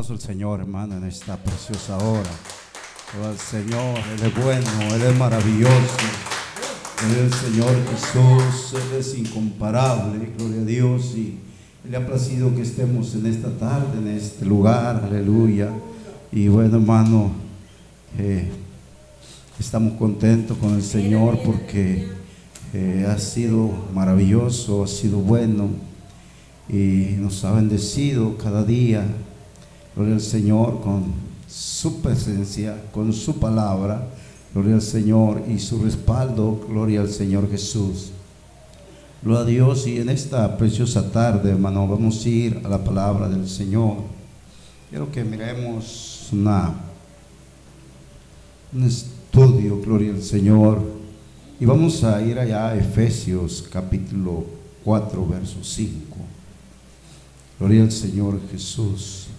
aplauso al Señor, hermano, en esta preciosa hora. Oh, el Señor, Él es bueno, Él es maravilloso. Él es el Señor Jesús, Él es incomparable, gloria a Dios. Y le ha placido que estemos en esta tarde, en este lugar, aleluya. Y bueno, hermano, eh, estamos contentos con el Señor porque eh, ha sido maravilloso, ha sido bueno y nos ha bendecido cada día. Gloria al Señor con su presencia, con su palabra. Gloria al Señor y su respaldo. Gloria al Señor Jesús. Gloria a Dios y en esta preciosa tarde, hermano, vamos a ir a la palabra del Señor. Quiero que miremos una, un estudio, gloria al Señor. Y vamos a ir allá a Efesios capítulo 4, verso 5. Gloria al Señor Jesús.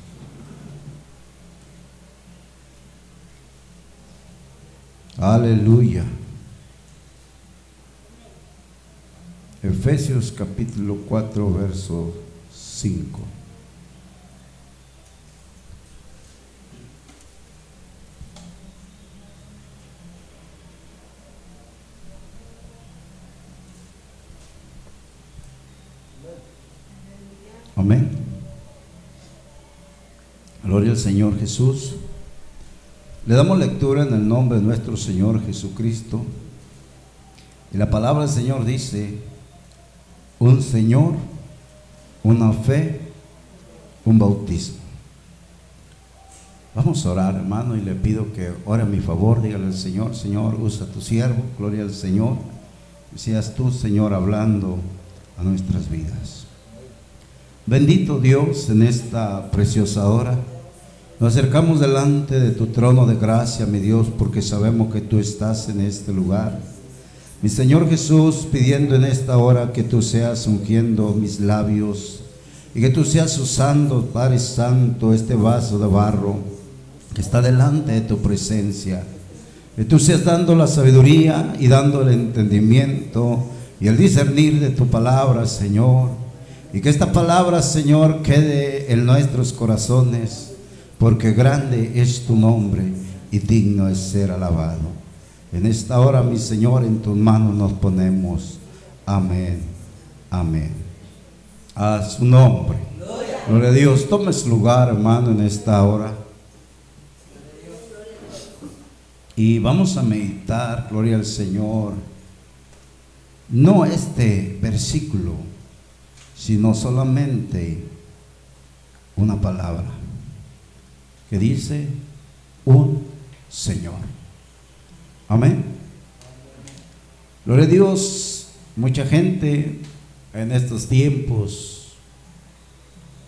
Aleluya. Efesios capítulo 4, verso 5. Amén. Gloria al Señor Jesús. Le damos lectura en el nombre de nuestro Señor Jesucristo. Y la palabra del Señor dice, un Señor, una fe, un bautismo. Vamos a orar, hermano, y le pido que ore a mi favor, dígale al Señor, Señor, usa tu siervo, gloria al Señor. Y seas tú, Señor, hablando a nuestras vidas. Bendito Dios en esta preciosa hora. Nos acercamos delante de tu trono de gracia, mi Dios, porque sabemos que tú estás en este lugar. Mi Señor Jesús, pidiendo en esta hora que tú seas ungiendo mis labios y que tú seas usando, Padre Santo, este vaso de barro que está delante de tu presencia. Que tú seas dando la sabiduría y dando el entendimiento y el discernir de tu palabra, Señor. Y que esta palabra, Señor, quede en nuestros corazones porque grande es tu nombre y digno es ser alabado. En esta hora, mi Señor, en tus manos nos ponemos. Amén. Amén. A su nombre. Gloria a Dios. Tome su lugar, hermano, en esta hora. Y vamos a meditar, gloria al Señor, no este versículo, sino solamente una palabra que dice un Señor. Amén. Gloria a Dios, mucha gente en estos tiempos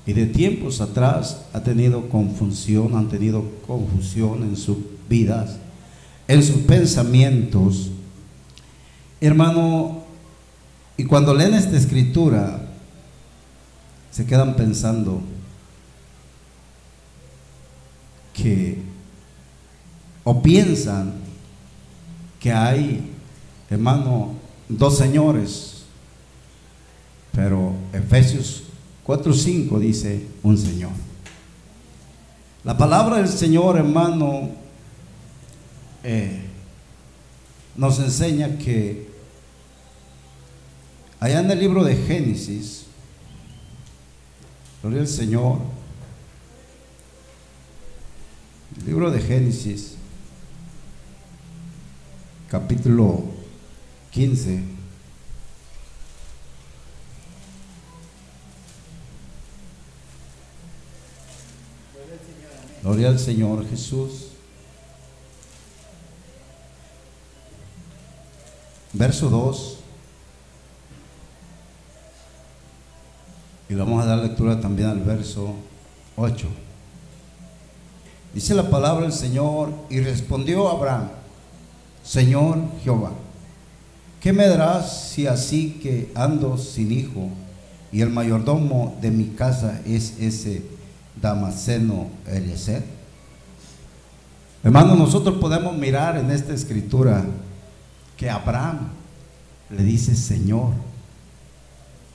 y de tiempos atrás ha tenido confusión, han tenido confusión en sus vidas, en sus pensamientos. Hermano, y cuando leen esta escritura, se quedan pensando, que o piensan que hay, hermano, dos señores, pero Efesios 4.5 dice un Señor. La palabra del Señor, hermano, eh, nos enseña que allá en el libro de Génesis, gloria Señor, Libro de Génesis, capítulo 15. Gloria al Señor Jesús. Verso 2. Y vamos a dar lectura también al verso 8. Dice la palabra del Señor y respondió Abraham, Señor Jehová, ¿qué me darás si así que ando sin hijo y el mayordomo de mi casa es ese Damasceno Eliezer? Hermano, nosotros podemos mirar en esta escritura que Abraham le dice Señor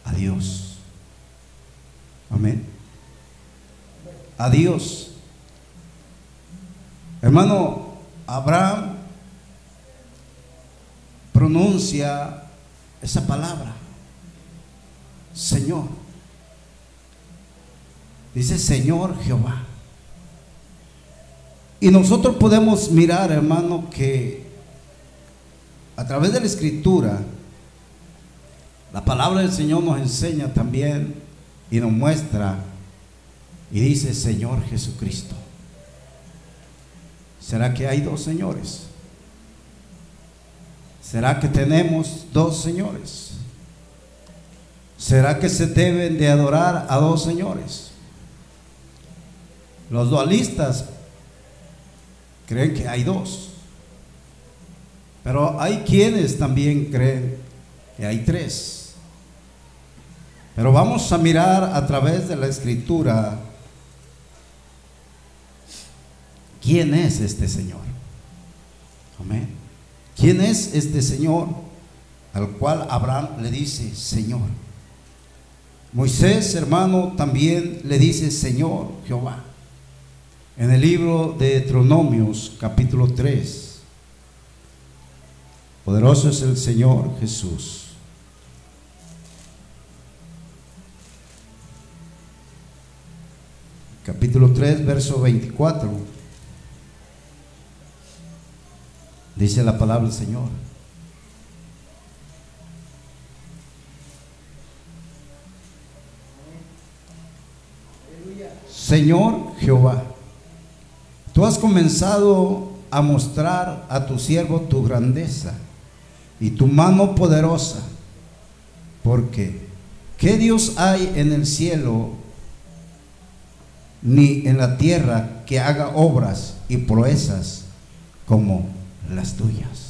a Dios. Amén. a Dios. Hermano, Abraham pronuncia esa palabra, Señor. Dice Señor Jehová. Y nosotros podemos mirar, hermano, que a través de la escritura, la palabra del Señor nos enseña también y nos muestra y dice Señor Jesucristo. ¿Será que hay dos señores? ¿Será que tenemos dos señores? ¿Será que se deben de adorar a dos señores? Los dualistas creen que hay dos. Pero hay quienes también creen que hay tres. Pero vamos a mirar a través de la escritura quién es este Señor. Amén. ¿Quién es este Señor al cual Abraham le dice Señor? Moisés, hermano, también le dice Señor Jehová. En el libro de Deuteronomios, capítulo 3. Poderoso es el Señor Jesús. Capítulo 3, verso 24. Dice la palabra del Señor. Señor Jehová, tú has comenzado a mostrar a tu siervo tu grandeza y tu mano poderosa, porque ¿qué Dios hay en el cielo ni en la tierra que haga obras y proezas como las tuyas?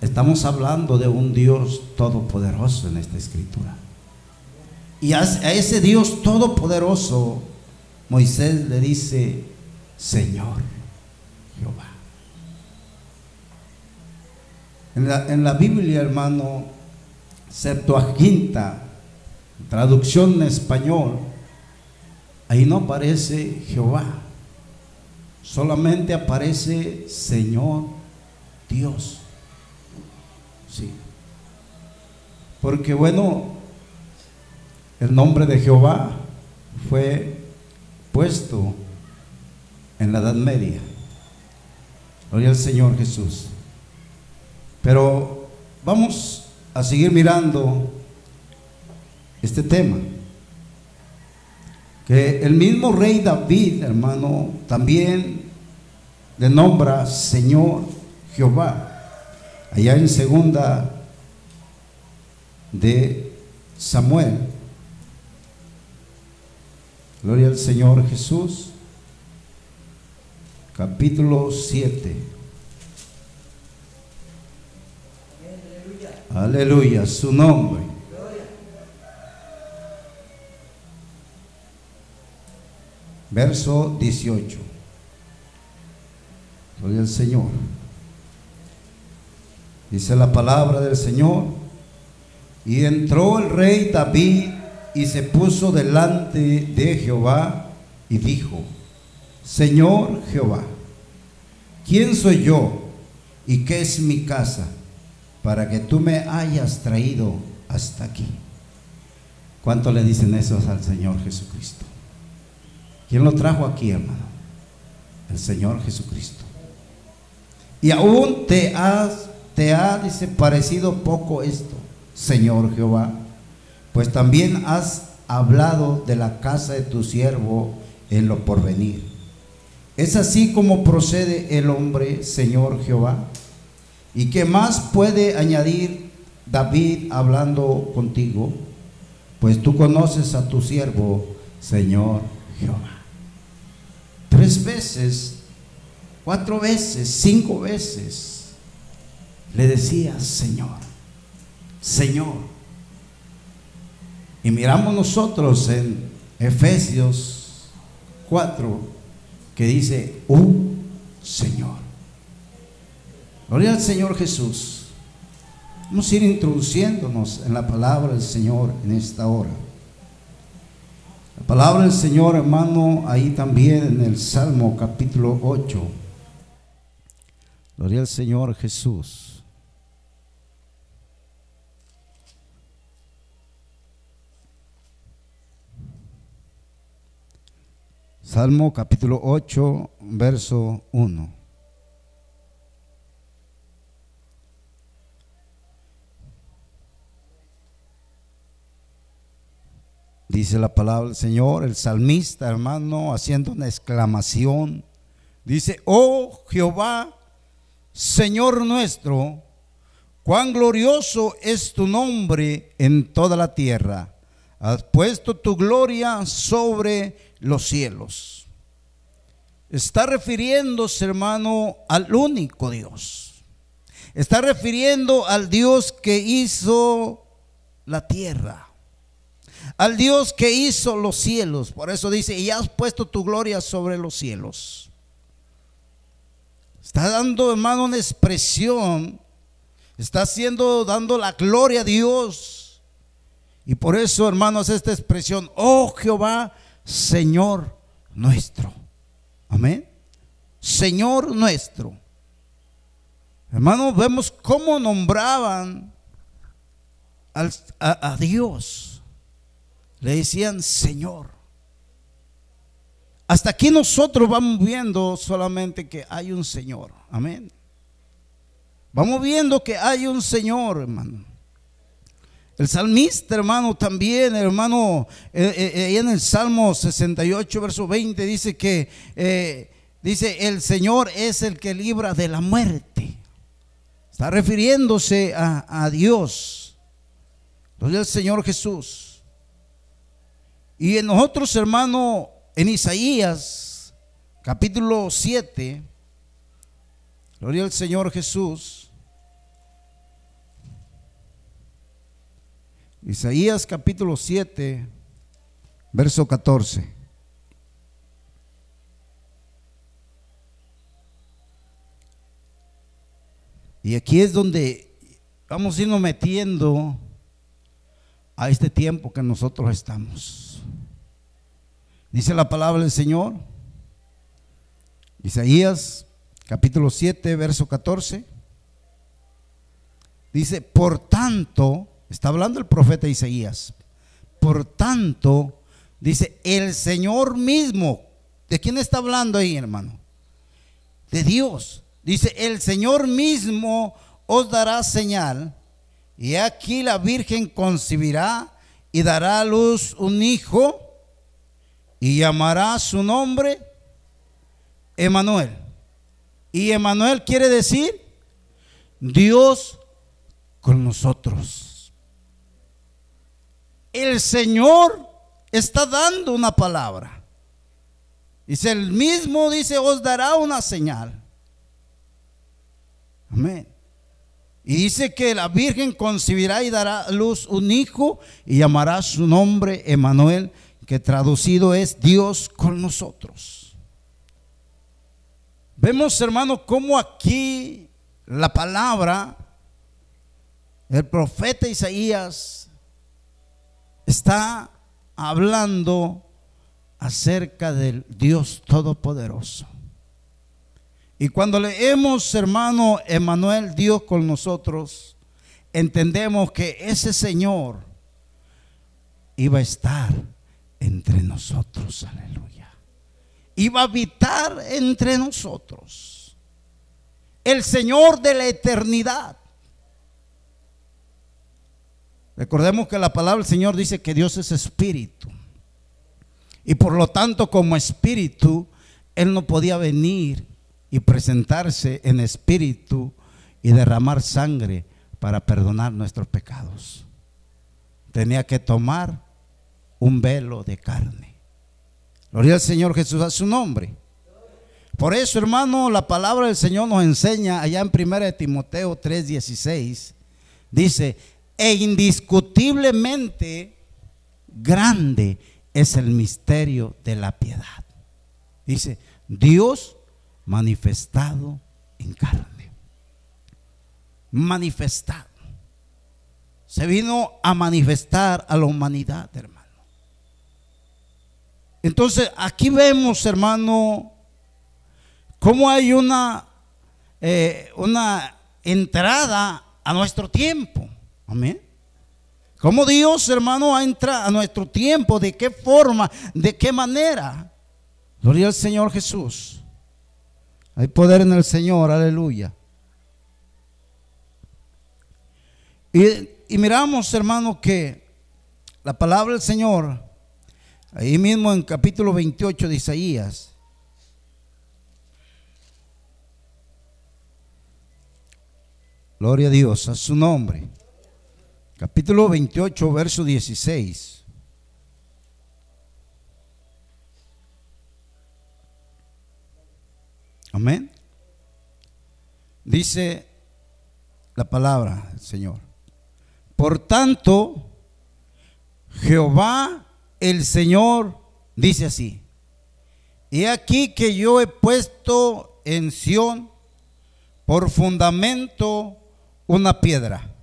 Estamos hablando de un Dios todopoderoso en esta escritura. Y a ese Dios todopoderoso, Moisés le dice, Señor Jehová. En la, en la Biblia, hermano, Septuaginta, traducción en español, ahí no aparece Jehová, solamente aparece Señor Dios. Sí. Porque bueno, el nombre de Jehová fue puesto en la Edad Media. Gloria al Señor Jesús. Pero vamos a seguir mirando este tema. Que el mismo rey David, hermano, también le nombra Señor Jehová. Allá en segunda de Samuel. Gloria al Señor Jesús. Capítulo 7. Aleluya, su nombre. Verso 18. Gloria al Señor. Dice la palabra del Señor. Y entró el rey David y se puso delante de Jehová y dijo, Señor Jehová, ¿quién soy yo y qué es mi casa para que tú me hayas traído hasta aquí? ¿Cuánto le dicen eso al Señor Jesucristo? ¿Quién lo trajo aquí, hermano? El Señor Jesucristo. Y aún te has, te ha, dice, parecido poco esto, Señor Jehová pues también has hablado de la casa de tu siervo en lo porvenir. ¿Es así como procede el hombre, Señor Jehová? ¿Y qué más puede añadir David hablando contigo? Pues tú conoces a tu siervo, Señor Jehová. Tres veces, cuatro veces, cinco veces, le decía, Señor, Señor. Y miramos nosotros en Efesios 4 que dice, un Señor. Gloria al Señor Jesús. Vamos a ir introduciéndonos en la palabra del Señor en esta hora. palabra del Señor, hermano, ahí también en el Salmo capítulo 8. Gloria al Señor Jesús. Salmo capítulo 8, verso 1. Dice la palabra del Señor, el salmista, hermano, haciendo una exclamación. Dice, oh Jehová, Señor nuestro, cuán glorioso es tu nombre en toda la tierra. Has puesto tu gloria sobre los cielos. Está refiriéndose, hermano, al único Dios. Está refiriendo al Dios que hizo la tierra al Dios que hizo los cielos. Por eso dice, y has puesto tu gloria sobre los cielos. Está dando, hermano, una expresión. Está haciendo, dando la gloria a Dios. Y por eso, hermanos, esta expresión, oh Jehová, Señor nuestro. Amén. Señor nuestro. Hermanos, vemos cómo nombraban a, a Dios le decían Señor. Hasta aquí nosotros vamos viendo solamente que hay un Señor. Amén. Vamos viendo que hay un Señor, hermano. El salmista, hermano, también, hermano, eh, eh, eh, en el Salmo 68, verso 20, dice que, dice, el Señor es el que libra de la muerte. Está refiriéndose a, a Dios. Entonces el Señor Jesús. Y en nosotros, hermano, en Isaías, capítulo 7, gloria al Señor Jesús. Isaías capítulo 7, verso 14. Y aquí es donde vamos a irnos metiendo a este tiempo que nosotros estamos. Dice la palabra del Señor, Isaías capítulo 7, verso 14. Dice, por tanto, está hablando el profeta Isaías, por tanto, dice, el Señor mismo, ¿de quién está hablando ahí, hermano? De Dios. Dice, el Señor mismo os dará señal, y aquí la Virgen concebirá y dará a luz un hijo y llamará su nombre Emanuel. Y Emanuel quiere decir Dios con nosotros. El Señor está dando una palabra. Dice, el mismo dice, os dará una señal. Amén. Y dice que la Virgen concebirá y dará luz un hijo y llamará su nombre Emanuel que traducido es Dios con nosotros. Vemos, hermano, cómo aquí la palabra, el profeta Isaías está hablando acerca del Dios Todopoderoso. Y cuando leemos, hermano, Emanuel, Dios con nosotros, entendemos que ese Señor iba a estar entre nosotros, aleluya. Iba a habitar entre nosotros. El Señor de la eternidad. Recordemos que la palabra del Señor dice que Dios es espíritu. Y por lo tanto, como espíritu, Él no podía venir y presentarse en espíritu y derramar sangre para perdonar nuestros pecados. Tenía que tomar un velo de carne. Gloria al Señor Jesús a su nombre. Por eso, hermano, la palabra del Señor nos enseña allá en 1 Timoteo 3:16, dice, e indiscutiblemente grande es el misterio de la piedad. Dice, Dios manifestado en carne. Manifestado. Se vino a manifestar a la humanidad, hermano. Entonces, aquí vemos, hermano, cómo hay una, eh, una entrada a nuestro tiempo. Amén. Cómo Dios, hermano, entra a nuestro tiempo, de qué forma, de qué manera. Gloria al Señor Jesús. Hay poder en el Señor, aleluya. Y, y miramos, hermano, que la palabra del Señor, ahí mismo en capítulo 28 de Isaías, Gloria a Dios, a su nombre. Capítulo 28, verso 16. Amén. Dice la palabra Señor. Por tanto, Jehová el Señor dice así. He aquí que yo he puesto en Sión por fundamento una piedra.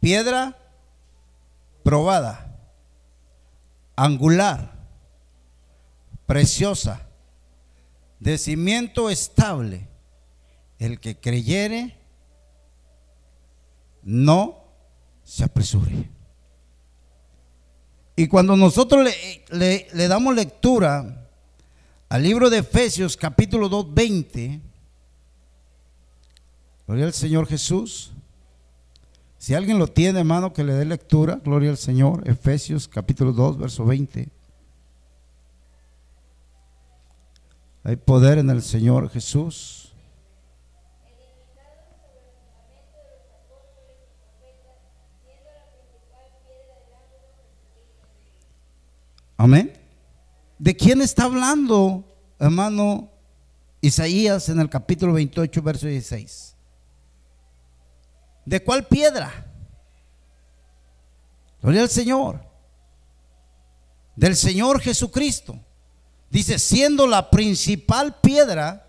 Piedra probada, angular, preciosa, de cimiento estable. El que creyere, no se apresure. Y cuando nosotros le, le, damos lectura al libro de Efesios capítulo 2, 20, Gloria al Señor Jesús. Si alguien lo tiene, hermano, que le dé lectura. Gloria al Señor. Efesios capítulo 2, verso 20. Hay poder en el Señor Jesús. Amén. ¿De quién está hablando, hermano Isaías, en el capítulo 28, verso 16? ¿De cuál piedra? Gloria al Señor. Del Señor Jesucristo. Dice, siendo la principal piedra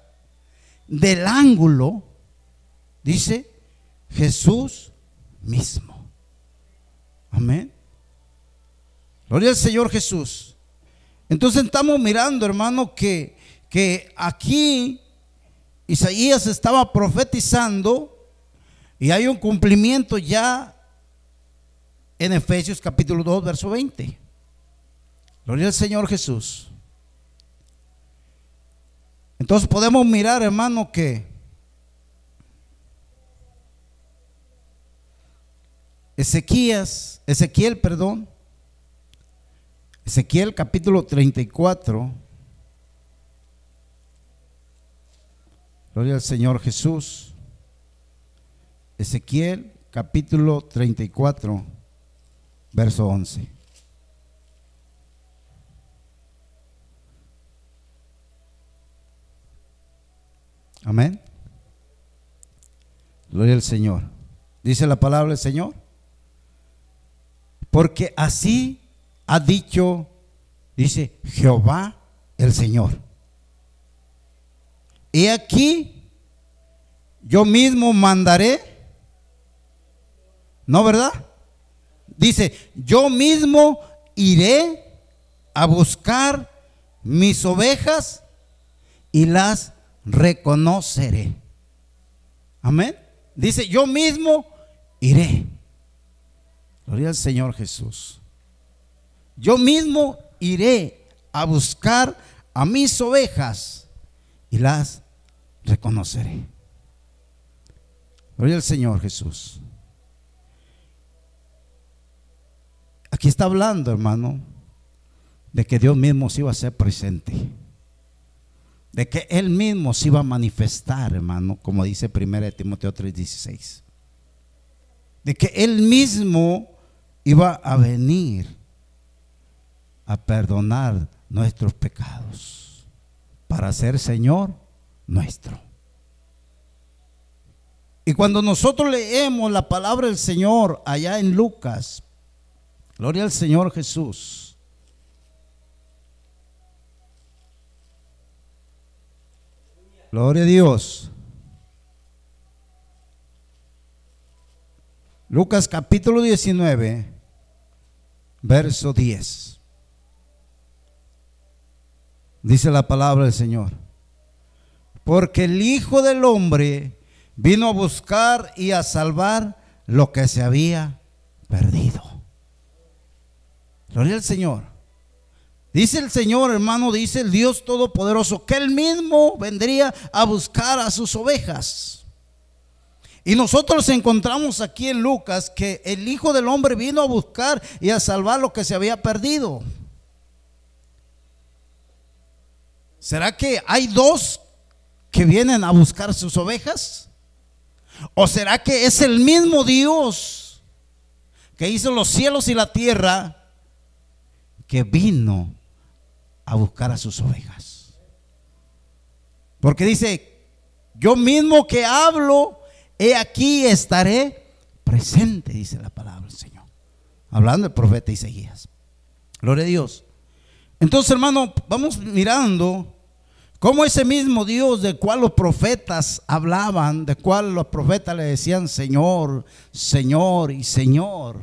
del ángulo, dice Jesús mismo. Amén. Gloria al Señor Jesús. Entonces estamos mirando, hermano, que, que aquí Isaías estaba profetizando y hay un cumplimiento ya en Efesios capítulo 2, verso 20. Gloria al Señor Jesús. Entonces podemos mirar, hermano, que Ezequías, Ezequiel, perdón, Ezequiel capítulo 34, Gloria al Señor Jesús. Ezequiel capítulo 34, verso 11. Amén. Gloria al Señor. Dice la palabra del Señor. Porque así ha dicho, dice Jehová el Señor. Y aquí yo mismo mandaré ¿No, verdad? Dice, yo mismo iré a buscar mis ovejas y las reconoceré. Amén. Dice, yo mismo iré. Gloria al Señor Jesús. Yo mismo iré a buscar a mis ovejas y las reconoceré. Gloria al Señor Jesús. Aquí está hablando, hermano, de que Dios mismo se iba a ser presente. De que Él mismo se iba a manifestar, hermano, como dice 1 Timoteo 3:16. De que Él mismo iba a venir a perdonar nuestros pecados para ser Señor nuestro. Y cuando nosotros leemos la palabra del Señor allá en Lucas Gloria al Señor Jesús. Gloria a Dios. Lucas capítulo 19, verso 10. Dice la palabra del Señor. Porque el Hijo del Hombre vino a buscar y a salvar lo que se había perdido. Gloria al Señor. Dice el Señor, hermano, dice el Dios Todopoderoso, que Él mismo vendría a buscar a sus ovejas. Y nosotros encontramos aquí en Lucas que el Hijo del Hombre vino a buscar y a salvar lo que se había perdido. ¿Será que hay dos que vienen a buscar sus ovejas? ¿O será que es el mismo Dios que hizo los cielos y la tierra que vino a buscar a sus ovejas? Porque dice, yo mismo que hablo, he aquí estaré presente, dice la palabra del Señor. Hablando el profeta Isaías. Gloria a Dios. Entonces, hermano, vamos mirando como ese mismo Dios de cual los profetas hablaban, de cual los profetas le decían Señor, Señor y Señor,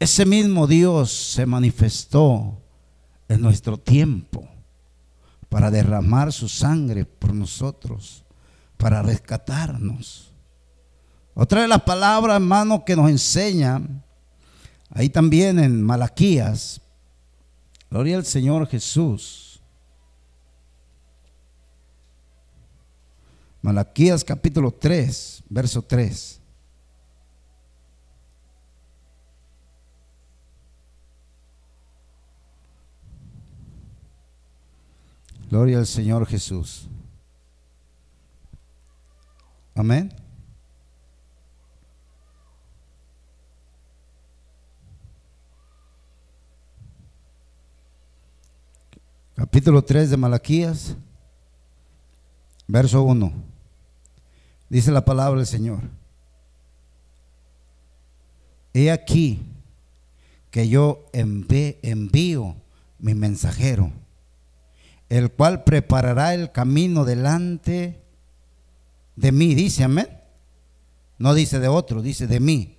ese mismo Dios se manifestó en nuestro tiempo para derramar su sangre por nosotros, para rescatarnos. Otra de las palabras, hermano, que nos enseña, ahí también en Malaquías, gloria al Señor Jesús. Malaquías capítulo 3, verso 3. Gloria al Señor Jesús. Amén. Capítulo 3 de Malaquías, verso 1. Dice la palabra del Señor. He aquí que yo envío mi mensajero, el cual preparará el camino delante de mí. Dice amén. No dice de otro, dice de mí.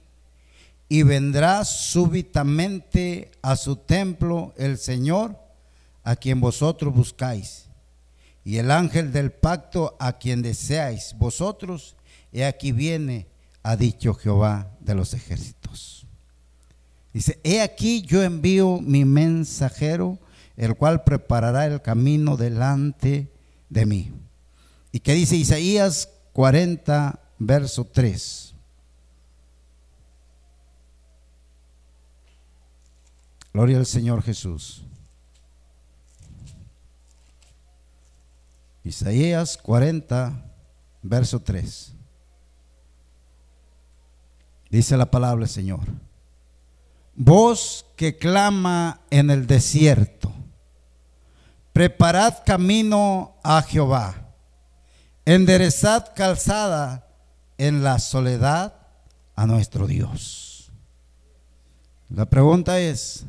Y vendrá súbitamente a su templo el Señor a quien vosotros buscáis y el ángel del pacto a quien deseáis vosotros, he aquí viene, ha dicho Jehová de los ejércitos. Dice, he aquí yo envío mi mensajero, el cual preparará el camino delante de mí. ¿Y qué dice Isaías 40, verso 3? Gloria al Señor Jesús. Isaías 40, verso 3. Dice la palabra del Señor. Voz que clama en el desierto. Preparad camino a Jehová. Enderezad calzada en la soledad a nuestro Dios. La pregunta es,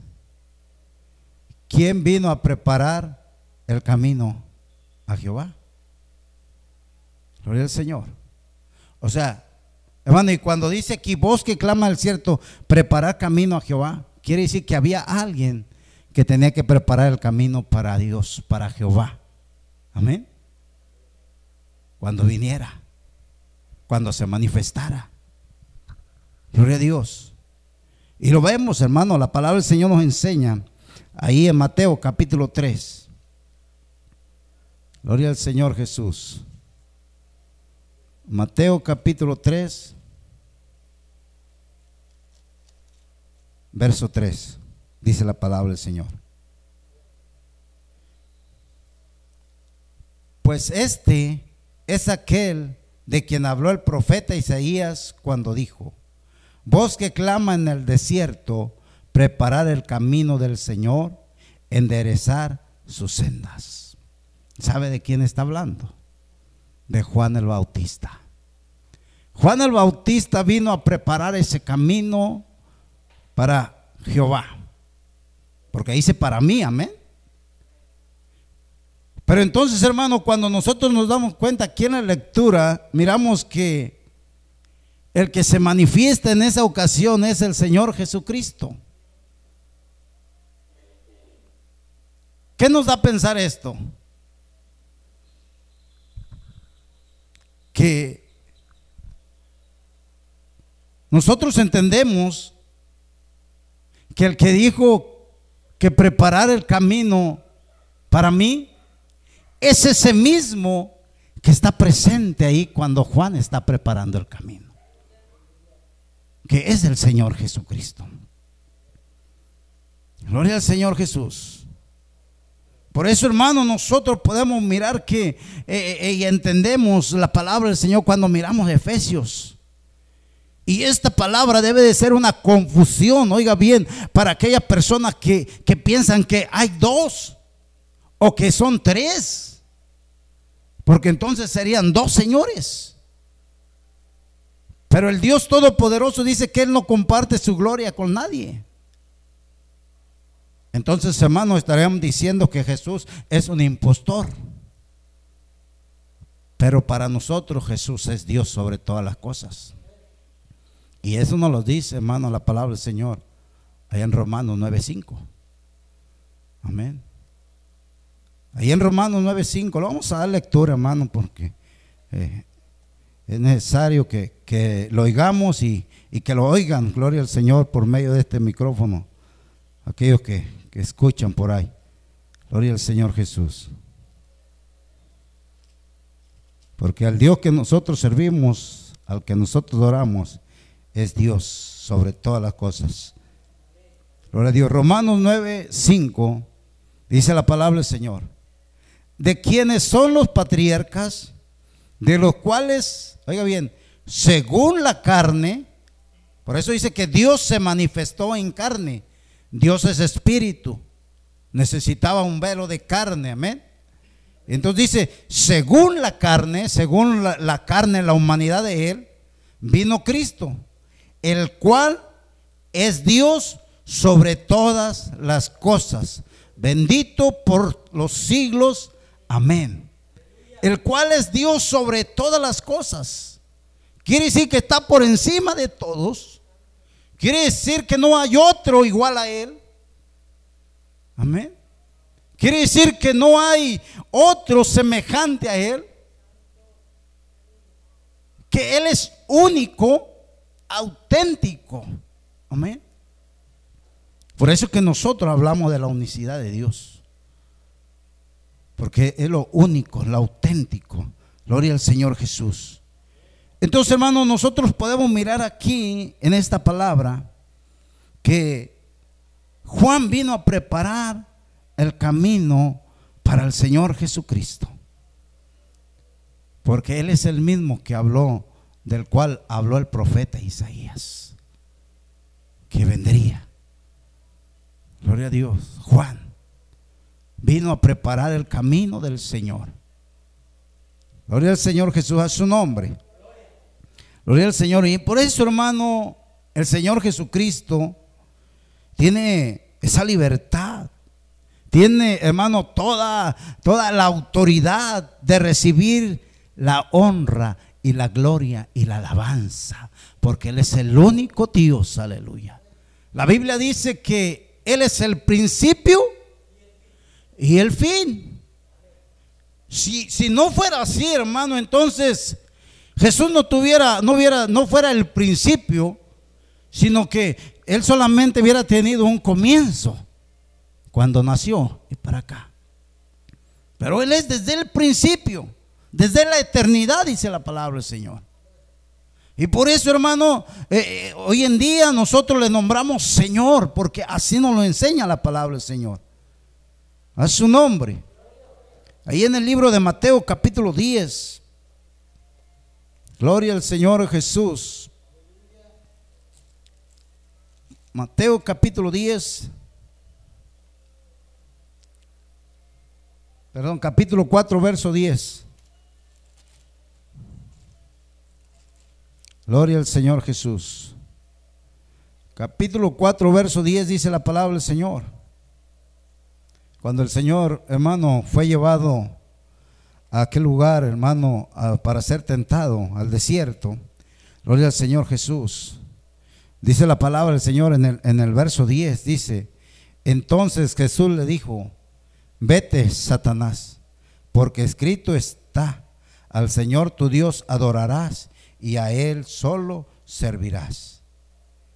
¿quién vino a preparar el camino a Jehová. Gloria al Señor. O sea, hermano, y cuando dice aquí vos que clama al cierto, preparar camino a Jehová, quiere decir que había alguien que tenía que preparar el camino para Dios, para Jehová. Amén. Cuando viniera, cuando se manifestara. Gloria a Dios. Y lo vemos, hermano, la palabra del Señor nos enseña ahí en Mateo capítulo 3. Gloria al Señor Jesús. Mateo capítulo 3, verso 3, dice la palabra del Señor. Pues este es aquel de quien habló el profeta Isaías cuando dijo, voz que clama en el desierto, preparar el camino del Señor, enderezar sus sendas. ¿Sabe de quién está hablando? De Juan el Bautista. Juan el Bautista vino a preparar ese camino para Jehová. Porque dice para mí, amén. Pero entonces, hermano, cuando nosotros nos damos cuenta aquí en la lectura, miramos que el que se manifiesta en esa ocasión es el Señor Jesucristo. ¿Qué nos da a pensar esto? Que nosotros entendemos que el que dijo que preparar el camino para mí es ese mismo que está presente ahí cuando Juan está preparando el camino, que es el Señor Jesucristo. Gloria al Señor Jesús. Por eso, hermano, nosotros podemos mirar que eh, eh, y entendemos la palabra del Señor cuando miramos Efesios. Y esta palabra debe de ser una confusión, oiga bien, para aquellas personas que, que piensan que hay dos o que son tres. Porque entonces serían dos señores. Pero el Dios Todopoderoso dice que Él no comparte su gloria con nadie. Entonces, hermanos, estaríamos diciendo que Jesús es un impostor. Pero para nosotros Jesús es Dios sobre todas las cosas. Y eso nos lo dice, hermano, la palabra del Señor, allá en Romanos 9.5. Amén. Ahí en Romanos 9.5, lo vamos a dar lectura, hermano, porque eh, es necesario que, lo oigamos y, y que lo oigan, gloria al Señor, por medio de este micrófono. Aquellos que, que escuchan por ahí. Gloria al Señor Jesús. Porque al Dios que nosotros servimos, al que nosotros oramos, es Dios sobre todas las cosas. Gloria a Dios. Romanos 9, 5 dice la palabra del Señor. De quienes son los patriarcas, de los cuales, oiga bien, según la carne, por eso dice que Dios se manifestó en carne Dios es espíritu. Necesitaba un velo de carne, amén. Entonces dice, según la carne, según la, carne, la humanidad de Él, vino Cristo, el cual es Dios sobre todas las cosas. Bendito por los siglos. Amén. El cual es Dios sobre todas las cosas. Quiere decir que está por encima de todos. Quiere decir que no hay otro igual a Él. Amén. Quiere decir que no hay otro semejante a Él. Que Él es único, auténtico. Amén. Por eso que nosotros hablamos de la unicidad de Dios. Porque es lo único, lo auténtico. Gloria al Señor Jesús. Entonces, hermanos, nosotros podemos mirar aquí en esta palabra que Juan vino a preparar el camino para el Señor Jesucristo. Porque Él es el mismo que habló, del cual habló el profeta Isaías, que vendría. Gloria a Dios. Juan vino a preparar el camino del Señor. Gloria al Señor Jesús a su nombre. Gloria al Señor. Y por eso, hermano, el Señor Jesucristo tiene esa libertad. Tiene, hermano, toda, toda la autoridad de recibir la honra y la gloria y la alabanza. Porque Él es el único Dios, aleluya. La Biblia dice que Él es el principio y el fin. Si, si no fuera así, hermano, entonces Jesús no tuviera, no hubiera, no fuera el principio, sino que él solamente hubiera tenido un comienzo cuando nació y para acá. Pero él es desde el principio, desde la eternidad, dice la palabra del Señor. Y por eso, hermano, eh, eh, hoy en día nosotros le nombramos Señor, porque así nos lo enseña la palabra del Señor. A su nombre. Ahí en el libro de Mateo capítulo 10, Gloria al Señor Jesús. Mateo capítulo 10. Perdón, capítulo 4, verso 10. Gloria al Señor Jesús. Capítulo 4, verso 10 dice la palabra del Señor. Cuando el Señor, hermano, fue llevado a aquel lugar, hermano, para ser tentado al desierto. Gloria al Señor Jesús. Dice la palabra del Señor en el, en el verso 10, dice, entonces Jesús le dijo, vete, Satanás, porque escrito está, al Señor tu Dios adorarás y a Él solo servirás.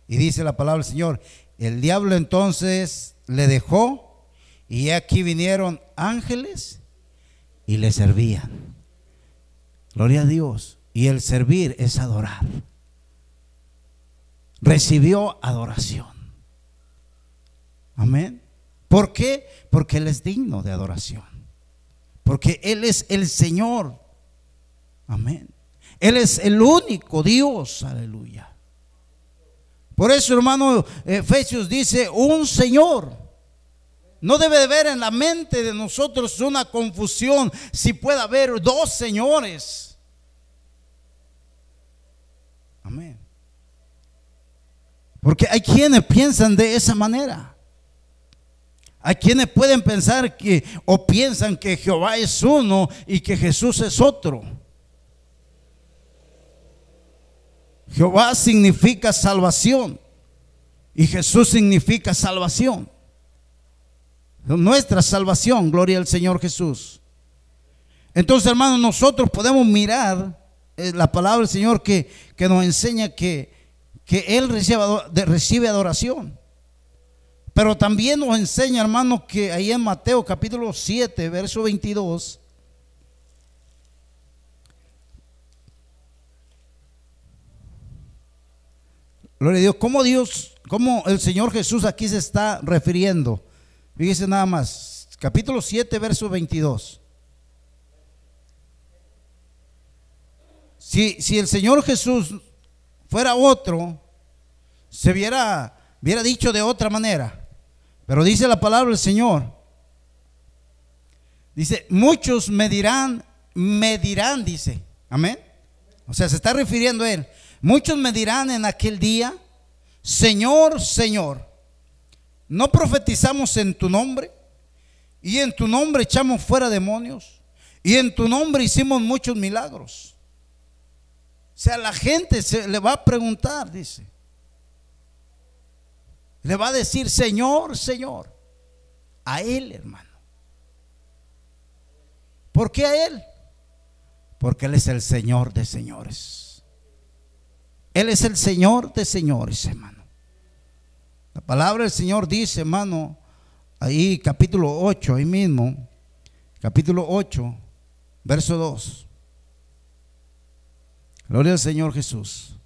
Y dice la palabra del Señor, el diablo entonces le dejó y aquí vinieron ángeles y le servían. Gloria a Dios. Y el servir es adorar. Recibió adoración. Amén. ¿Por qué? Porque Él es digno de adoración. Porque Él es el Señor. Amén. Él es el único Dios. Aleluya. Por eso, hermano, Efesios dice, un Señor. No debe de haber en la mente de nosotros una confusión si puede haber dos señores. Amén. Porque hay quienes piensan de esa manera. Hay quienes pueden pensar que o piensan que Jehová es uno y que Jesús es otro. Jehová significa salvación y Jesús significa salvación. Nuestra salvación, gloria al Señor Jesús. Entonces, hermanos, nosotros podemos mirar eh, la palabra del Señor que, que nos enseña que, que Él recibe, recibe adoración. Pero también nos enseña, hermanos, que ahí en Mateo capítulo 7, verso 22, Gloria a Dios. ¿Cómo Dios, cómo el Señor Jesús aquí se está refiriendo? Fíjese nada más. Capítulo 7, verso 22. Si, si el Señor Jesús fuera otro, se hubiera, hubiera dicho de otra manera. Pero dice la palabra del Señor. Dice, muchos me dirán, me dirán, dice. Amén. O sea, se está refiriendo a él. Muchos me dirán en aquel día, Señor, Señor, ¿no profetizamos en tu nombre? Y en tu nombre echamos fuera demonios. Y en tu nombre hicimos muchos milagros. O sea, la gente se le va a preguntar, dice. Le va a decir, Señor, Señor. A Él, hermano. ¿Por qué a Él? Porque Él es el Señor de señores. Él es el Señor de señores, hermano. La palabra del Señor dice, hermano, ahí capítulo 8, ahí mismo, capítulo 8, verso 2. Gloria al Señor Jesús.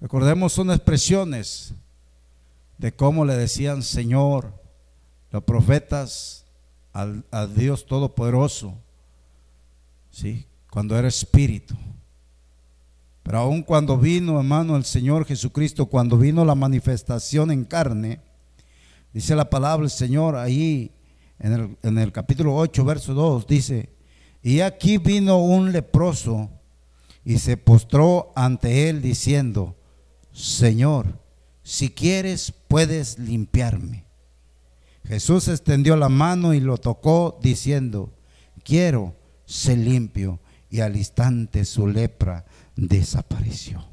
Recordemos, son expresiones de cómo le decían Señor los profetas al, a Dios Todopoderoso, ¿sí? cuando era espíritu. Pero aun cuando vino, hermano, el Señor Jesucristo, cuando vino la manifestación en carne, dice la palabra del Señor ahí en el, en el capítulo 8, verso 2, dice, y aquí vino un leproso y se postró ante él diciendo, Señor, si quieres puedes limpiarme. Jesús extendió la mano y lo tocó diciendo, quiero ser limpio. Y al instante su lepra desapareció.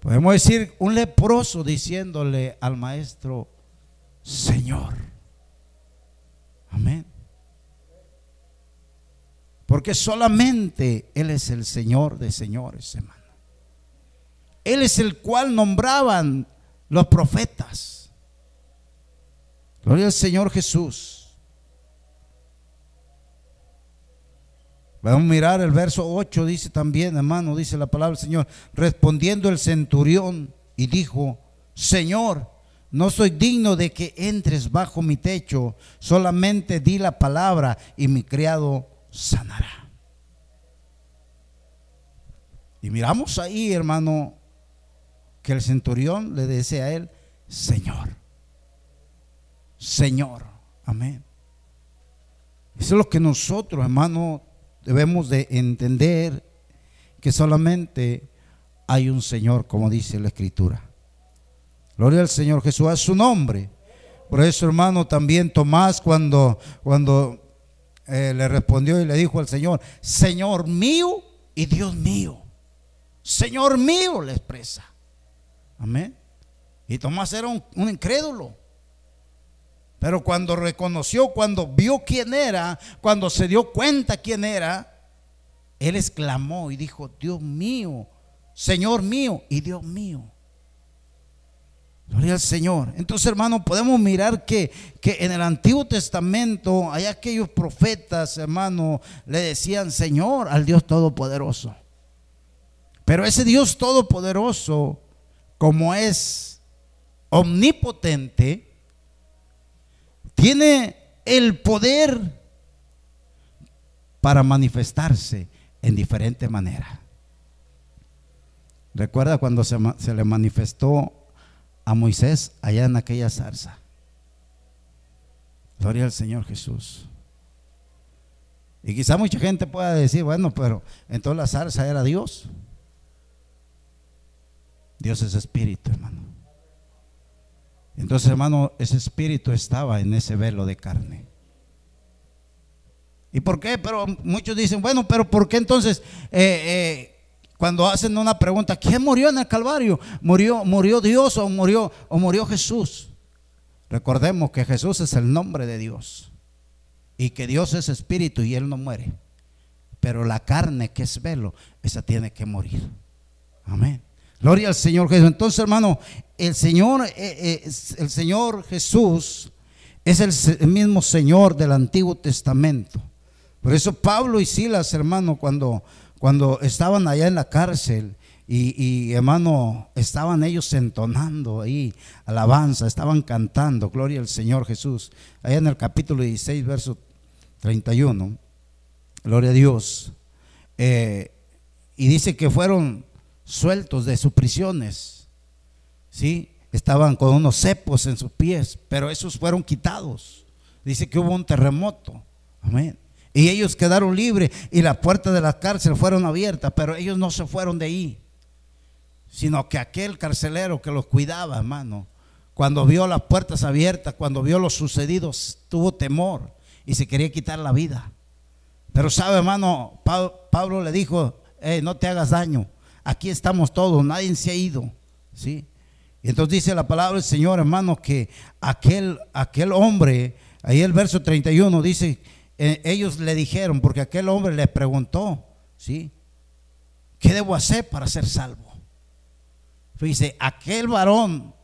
Podemos decir un leproso diciéndole al maestro, Señor. Amén. Porque solamente Él es el Señor de señores, hermano. Él es el cual nombraban los profetas. Gloria al Señor Jesús. Vamos a mirar el verso 8, dice también, hermano, dice la palabra del Señor. Respondiendo el centurión y dijo, Señor, no soy digno de que entres bajo mi techo, solamente di la palabra y mi criado sanará. Y miramos ahí, hermano, que el centurión le dice a él, Señor, Señor, amén. Eso es lo que nosotros, hermano, debemos de entender que solamente hay un Señor, como dice la Escritura. Gloria al Señor Jesús, a su nombre. Por eso, hermano, también Tomás cuando, cuando eh, le respondió y le dijo al Señor, Señor mío y Dios mío. Señor mío, le expresa. Amén. Y Tomás era un, un incrédulo. Pero cuando reconoció, cuando vio quién era, cuando se dio cuenta quién era, él exclamó y dijo, Dios mío, Señor mío y Dios mío. Gloria al Señor. Entonces, hermano, podemos mirar que, que, en el Antiguo Testamento hay aquellos profetas, hermano, le decían Señor al Dios Todopoderoso. Pero ese Dios Todopoderoso, como es omnipotente, tiene el poder para manifestarse en diferente manera. Recuerda cuando se, le manifestó a Moisés allá en aquella zarza. Gloria al Señor Jesús. Y quizá mucha gente pueda decir, bueno, pero entonces la zarza era Dios. Dios es espíritu, hermano. Entonces, hermano, ese espíritu estaba en ese velo de carne. ¿Y por qué? Pero muchos dicen, bueno, pero ¿por qué entonces eh, eh, cuando hacen una pregunta, ¿quién murió en el Calvario? ¿Murió, murió Dios o murió, o murió Jesús? Recordemos que Jesús es el nombre de Dios y que Dios es espíritu y Él no muere. Pero la carne que es velo, esa tiene que morir. Amén. Gloria al Señor Jesús. Entonces, hermano, el Señor, eh, eh, el Señor Jesús es el mismo Señor del Antiguo Testamento. Por eso Pablo y Silas, hermano, cuando, cuando estaban allá en la cárcel y, hermano, estaban ellos entonando ahí alabanza, estaban cantando, gloria al Señor Jesús. Allá en el capítulo 16, verso 31, gloria a Dios. Eh, y dice que fueron sueltos de sus prisiones. ¿Sí? Estaban con unos cepos en sus pies, pero esos fueron quitados. Dice que hubo un terremoto. Amén. Y ellos quedaron libres y las puertas de la cárcel fueron abiertas, pero ellos no se fueron de ahí. Sino que aquel carcelero que los cuidaba, hermano, cuando vio las puertas abiertas, cuando vio lo sucedido, tuvo temor y se quería quitar la vida. Pero sabe, hermano, Pablo le dijo, no te hagas daño, aquí estamos todos, nadie se ha ido. ¿sí? Entonces dice la palabra del Señor, hermano, que aquel, aquel hombre, ahí el verso 31 dice, eh, ellos le dijeron, porque aquel hombre le preguntó, ¿sí? ¿Qué debo hacer para ser salvo? Dice, aquel varón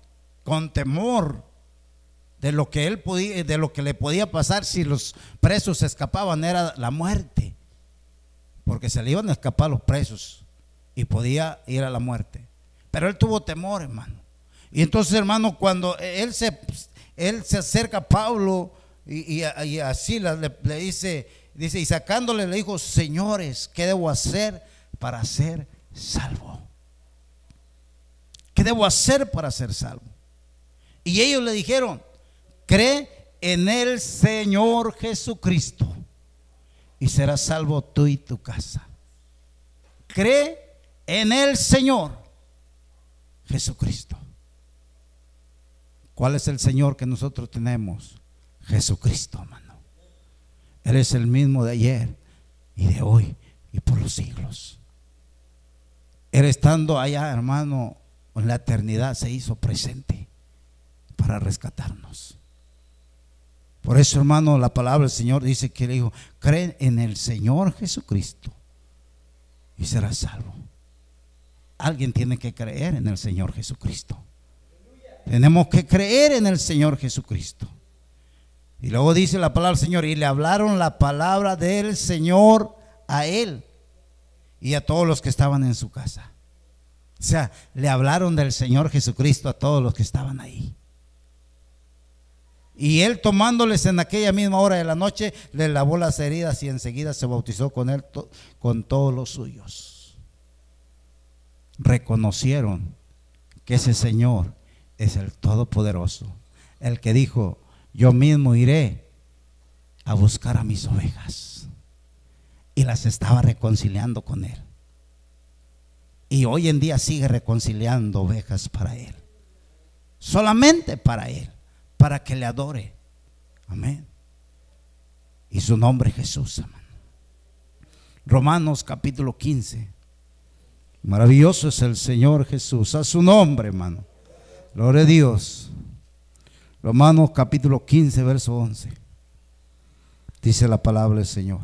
con temor de lo que él podía, de lo que le podía pasar si los presos escapaban era la muerte, porque se le iban a escapar los presos y podía ir a la muerte. Pero él tuvo temor, hermano. Y entonces, hermano, cuando él se, él se acerca a Pablo y, así le, le, dice, dice, y sacándole le dijo, señores, ¿qué debo hacer para ser salvo? ¿Qué debo hacer para ser salvo? Y ellos le dijeron, cree en el Señor Jesucristo y serás salvo tú y tu casa. Cree en el Señor Jesucristo. ¿Cuál es el Señor que nosotros tenemos? Jesucristo, hermano. Él es el mismo de ayer y de hoy y por los siglos. Él estando allá, hermano, en la eternidad se hizo presente para rescatarnos. Por eso, hermano, la palabra del Señor dice que le dijo, creen en el Señor Jesucristo y serás salvo alguien tiene que creer en el Señor Jesucristo. Tenemos que creer en el Señor Jesucristo. Y luego dice la palabra del Señor, y le hablaron la palabra del Señor a él y a todos los que estaban en su casa. O sea, le hablaron del Señor Jesucristo a todos los que estaban ahí. Y él tomándoles en aquella misma hora de la noche, le lavó las heridas y enseguida se bautizó con él, con todos los suyos reconocieron que ese Señor es el Todopoderoso, el que dijo, yo mismo iré a buscar a mis ovejas. Y las estaba reconciliando con Él. Y hoy en día sigue reconciliando ovejas para Él. Solamente para Él, para que le adore. Amén. Y su nombre Jesús, amén. Romanos capítulo 15. Maravilloso es el Señor Jesús. A su nombre, hermano. Gloria a Dios. Romanos capítulo 15, verso 11. Dice la palabra del Señor.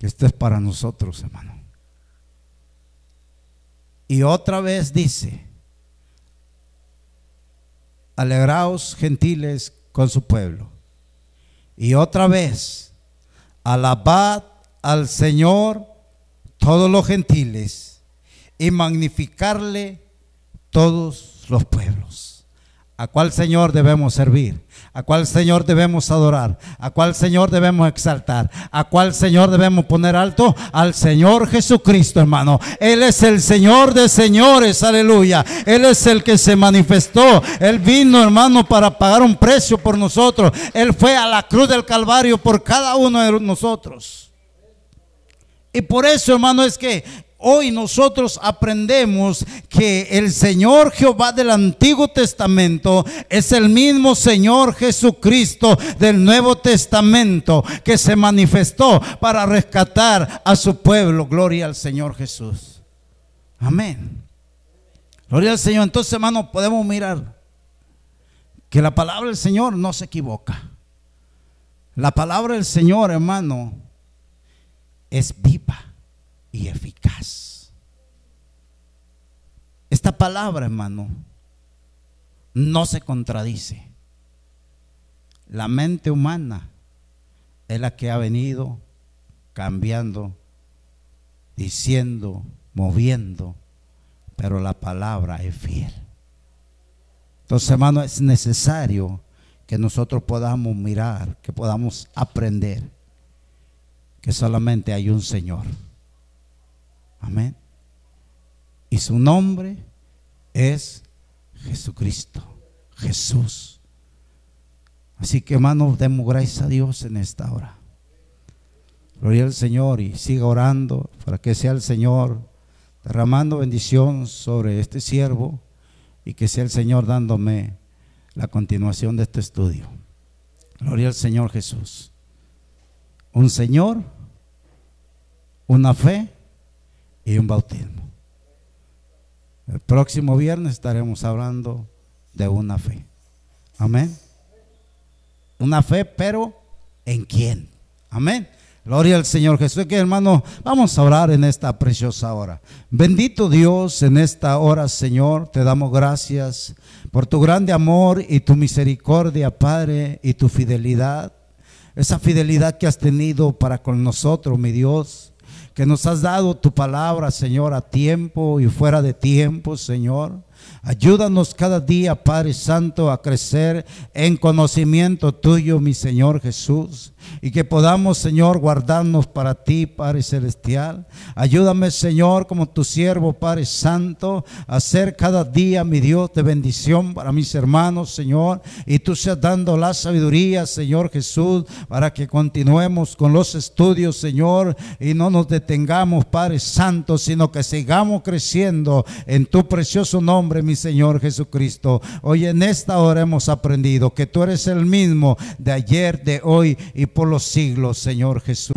Esto es para nosotros, hermano. Y otra vez dice, alegraos gentiles con su pueblo. Y otra vez, alabad al Señor todos los gentiles y magnificarle todos los pueblos. ¿A cuál Señor debemos servir? ¿A cuál Señor debemos adorar? ¿A cuál Señor debemos exaltar? ¿A cuál Señor debemos poner alto? Al Señor Jesucristo, hermano. Él es el Señor de señores, aleluya. Él es el que se manifestó. Él vino, hermano, para pagar un precio por nosotros. Él fue a la cruz del Calvario por cada uno de nosotros. Y por eso, hermano, es que hoy nosotros aprendemos que el Señor Jehová del Antiguo Testamento es el mismo Señor Jesucristo del Nuevo Testamento que se manifestó para rescatar a su pueblo. Gloria al Señor Jesús. Amén. Gloria al Señor. Entonces, hermano, podemos mirar que la palabra del Señor no se equivoca. La palabra del Señor, hermano, es viva y eficaz. Esta palabra, hermano, no se contradice. La mente humana es la que ha venido cambiando, diciendo, moviendo, pero la palabra es fiel. Entonces, hermano, es necesario que nosotros podamos mirar, que podamos aprender que solamente hay un Señor Amén. Y su nombre es Jesucristo, Jesús. Así que hermanos, demos gracias a Dios en esta hora. Gloria al Señor y siga orando para que sea el Señor derramando bendición sobre este siervo y que sea el Señor dándome la continuación de este estudio. Gloria al Señor Jesús. Un Señor, una fe y un bautismo. El próximo viernes estaremos hablando de una fe. Amén. Una fe, pero ¿en quién? Amén. Gloria al Señor Jesús. Que hermano, vamos a orar en esta preciosa hora. Bendito Dios, en esta hora, Señor, te damos gracias por tu grande amor y tu misericordia, Padre, y tu fidelidad. Esa fidelidad que has tenido para con nosotros, mi Dios que nos has dado tu palabra, Señor, a tiempo y fuera de tiempo, Señor. Ayúdanos cada día, Padre Santo, a crecer en conocimiento tuyo, mi Señor Jesús y que podamos, Señor, guardarnos para ti, Padre Celestial. Ayúdame, Señor, como tu siervo, Padre Santo, a ser cada día, mi Dios, de bendición para mis hermanos, Señor. Y tú seas dando la sabiduría, Señor Jesús, para que continuemos con los estudios, Señor, y no nos detengamos, Padre Santo, sino que sigamos creciendo en tu precioso mi Señor Jesucristo. Hoy en esta hora hemos aprendido que tú eres el mismo de ayer, de hoy y por los siglos, Señor Jesús.